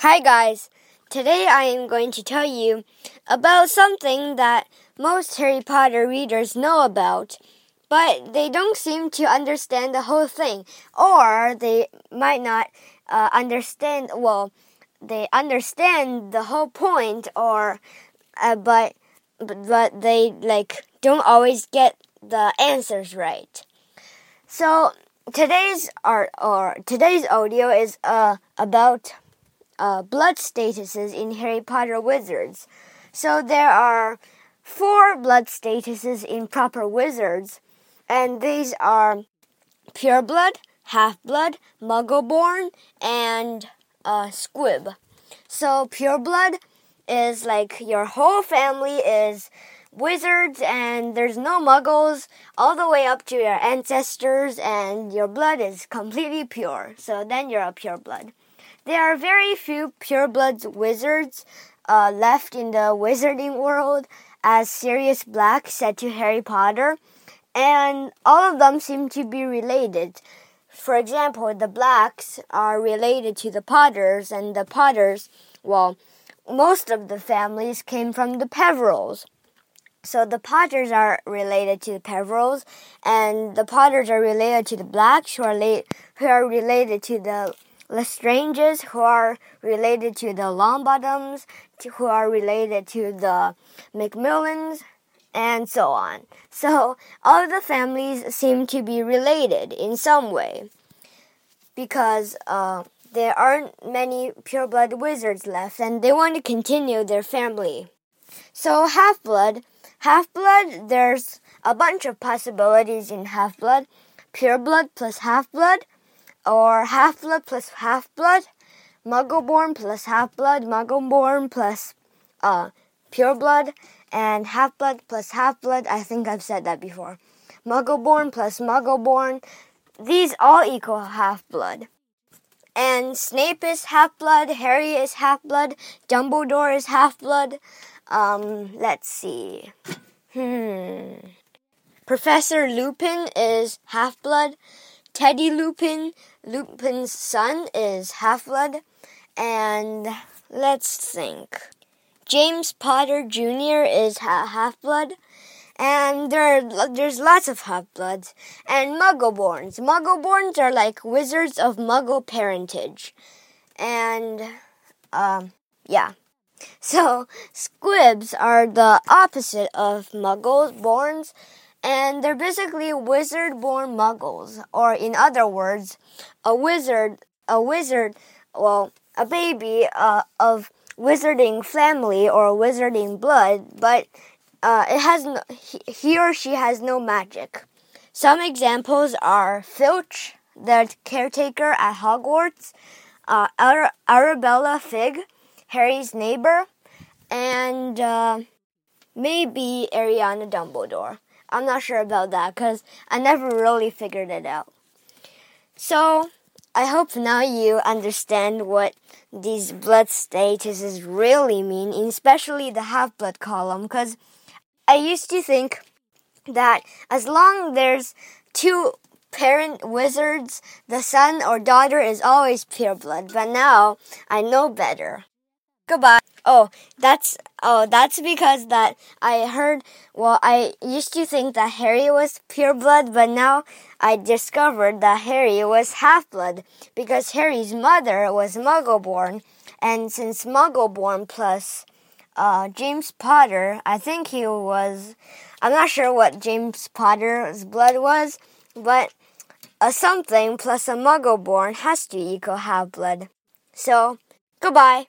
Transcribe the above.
Hi, guys. Today I am going to tell you about something that most Harry Potter readers know about, but they don't seem to understand the whole thing, or they might not uh, understand, well, they understand the whole point, or, uh, but, but they, like, don't always get the answers right. So, today's art, or today's audio is, uh, about uh, blood statuses in Harry Potter Wizards. So there are four blood statuses in proper wizards, and these are pure blood, half blood, muggle born, and uh, squib. So pure blood is like your whole family is wizards and there's no muggles all the way up to your ancestors and your blood is completely pure. So then you're a pure blood. There are very few purebloods wizards uh, left in the wizarding world, as Sirius Black said to Harry Potter, and all of them seem to be related. For example, the Blacks are related to the Potters, and the Potters, well, most of the families came from the Peverells. So the Potters are related to the Peverells, and the Potters are related to the Blacks, who are, who are related to the Lestranges, who are related to the Longbottoms, who are related to the Macmillans, and so on. So all the families seem to be related in some way because uh, there aren't many pureblood wizards left and they want to continue their family. So half blood, half blood, there's a bunch of possibilities in half blood. Pure blood plus half blood or half blood plus half blood, muggle born plus half blood, muggle born plus uh, pure blood, and half blood plus half blood. I think I've said that before. Muggle born plus muggle born. These all equal half blood. And Snape is half blood, Harry is half blood, Dumbledore is half blood. Um, let's see. Hmm. Professor Lupin is half blood. Teddy Lupin, Lupin's son, is half blood. And let's think. James Potter Jr. is half blood. And there, there's lots of half bloods. And Muggleborns. Muggleborns are like wizards of Muggle parentage. And, um, yeah. So, squibs are the opposite of Muggles borns and they're basically wizard-born muggles, or in other words, a wizard, a wizard, well, a baby uh, of wizarding family or wizarding blood, but uh, it has no, he, or she has no magic. Some examples are Filch, the caretaker at Hogwarts, uh, Arabella Figg, Harry's neighbor, and uh, maybe Ariana Dumbledore. I'm not sure about that because I never really figured it out. So, I hope now you understand what these blood statuses really mean, especially the half blood column, because I used to think that as long there's two parent wizards, the son or daughter is always pure blood, but now I know better. Goodbye. Oh, that's oh, that's because that I heard. Well, I used to think that Harry was pure blood, but now I discovered that Harry was half blood because Harry's mother was Muggle born, and since Muggle born plus uh, James Potter, I think he was. I'm not sure what James Potter's blood was, but a something plus a Muggle born has to equal half blood. So, goodbye.